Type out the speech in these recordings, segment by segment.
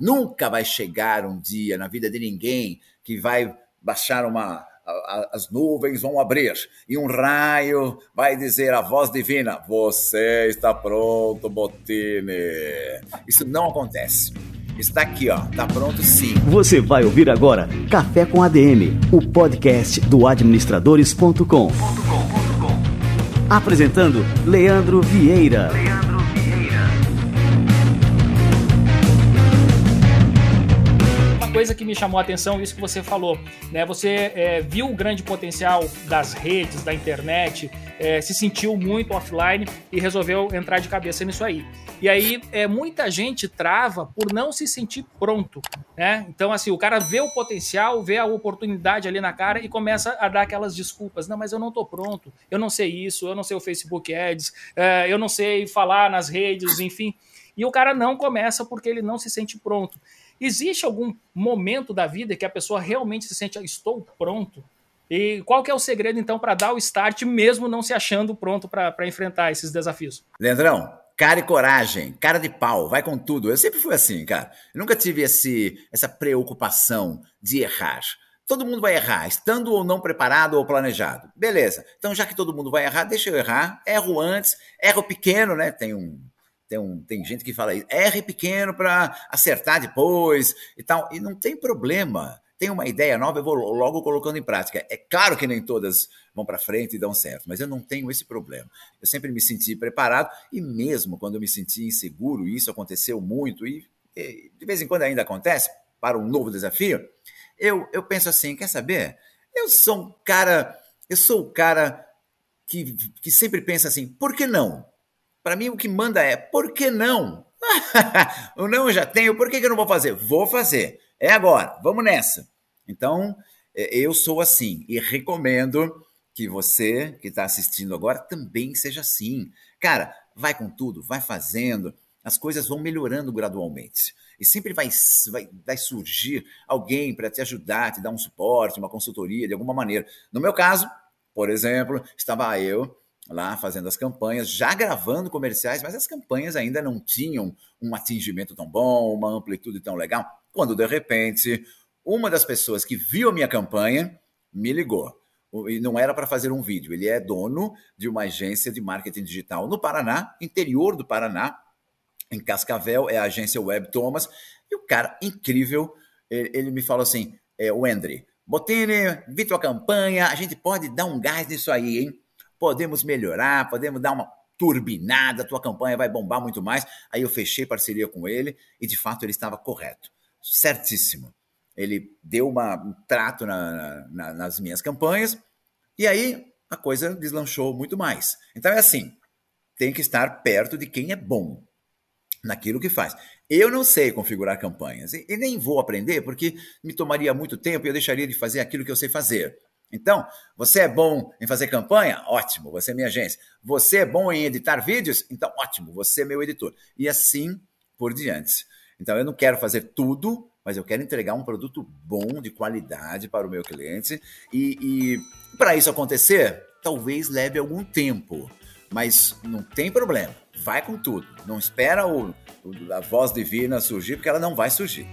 Nunca vai chegar um dia na vida de ninguém que vai baixar uma. as nuvens vão abrir e um raio vai dizer a voz divina: Você está pronto, Botini. Isso não acontece. Está aqui, ó. Tá pronto sim. Você vai ouvir agora Café com ADM, o podcast do administradores.com. Apresentando Leandro Vieira. Leandro coisa que me chamou a atenção, isso que você falou, né? Você é, viu o grande potencial das redes, da internet, é, se sentiu muito offline e resolveu entrar de cabeça nisso aí. E aí, é, muita gente trava por não se sentir pronto, né? Então, assim, o cara vê o potencial, vê a oportunidade ali na cara e começa a dar aquelas desculpas. Não, mas eu não tô pronto, eu não sei isso, eu não sei o Facebook Ads, é, eu não sei falar nas redes, enfim. E o cara não começa porque ele não se sente pronto. Existe algum momento da vida que a pessoa realmente se sente, estou pronto? E qual que é o segredo, então, para dar o start, mesmo não se achando pronto para enfrentar esses desafios? Leandrão, cara e coragem, cara de pau, vai com tudo. Eu sempre fui assim, cara. Eu nunca tive esse, essa preocupação de errar. Todo mundo vai errar, estando ou não preparado ou planejado. Beleza. Então, já que todo mundo vai errar, deixa eu errar. Erro antes, erro pequeno, né? Tem um. Tem, um, tem gente que fala erre pequeno para acertar depois e tal. E não tem problema tenho uma ideia nova, eu vou logo colocando em prática. É claro que nem todas vão para frente e dão certo, mas eu não tenho esse problema. Eu sempre me senti preparado e mesmo quando eu me senti inseguro, isso aconteceu muito e, e de vez em quando ainda acontece para um novo desafio, eu, eu penso assim, quer saber? Eu sou um cara, eu sou o cara que, que sempre pensa assim, por que não? Para mim o que manda é, por que não? o não eu já tenho, por que, que eu não vou fazer? Vou fazer. É agora, vamos nessa. Então, é, eu sou assim e recomendo que você que está assistindo agora também seja assim. Cara, vai com tudo, vai fazendo, as coisas vão melhorando gradualmente. E sempre vai, vai, vai surgir alguém para te ajudar, te dar um suporte, uma consultoria de alguma maneira. No meu caso, por exemplo, estava eu lá fazendo as campanhas, já gravando comerciais, mas as campanhas ainda não tinham um atingimento tão bom, uma amplitude tão legal, quando de repente uma das pessoas que viu a minha campanha me ligou. E não era para fazer um vídeo, ele é dono de uma agência de marketing digital no Paraná, interior do Paraná, em Cascavel, é a agência Web Thomas, e o cara incrível, ele, me falou assim, é, o Andre, Botini, vi tua campanha, a gente pode dar um gás nisso aí, hein? Podemos melhorar, podemos dar uma turbinada, tua campanha vai bombar muito mais. Aí eu fechei parceria com ele e de fato ele estava correto, certíssimo ele deu uma, um trato na, na, nas minhas campanhas, e aí a coisa deslanchou muito mais. Então é assim: tem que estar perto de quem é bom naquilo que faz. Eu não sei configurar campanhas e, e nem vou aprender porque me tomaria muito tempo e eu deixaria de fazer aquilo que eu sei fazer. Então, você é bom em fazer campanha? Ótimo, você é minha agência. Você é bom em editar vídeos? Então, ótimo, você é meu editor. E assim por diante. Então, eu não quero fazer tudo mas eu quero entregar um produto bom, de qualidade para o meu cliente. E, e para isso acontecer, talvez leve algum tempo, mas não tem problema. Vai com tudo. Não espera o, a voz divina surgir, porque ela não vai surgir.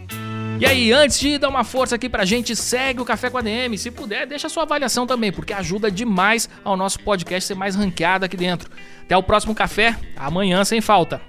E aí, antes de dar uma força aqui pra gente, segue o Café com a DM. Se puder, deixa sua avaliação também, porque ajuda demais ao nosso podcast ser mais ranqueado aqui dentro. Até o próximo café, amanhã sem falta.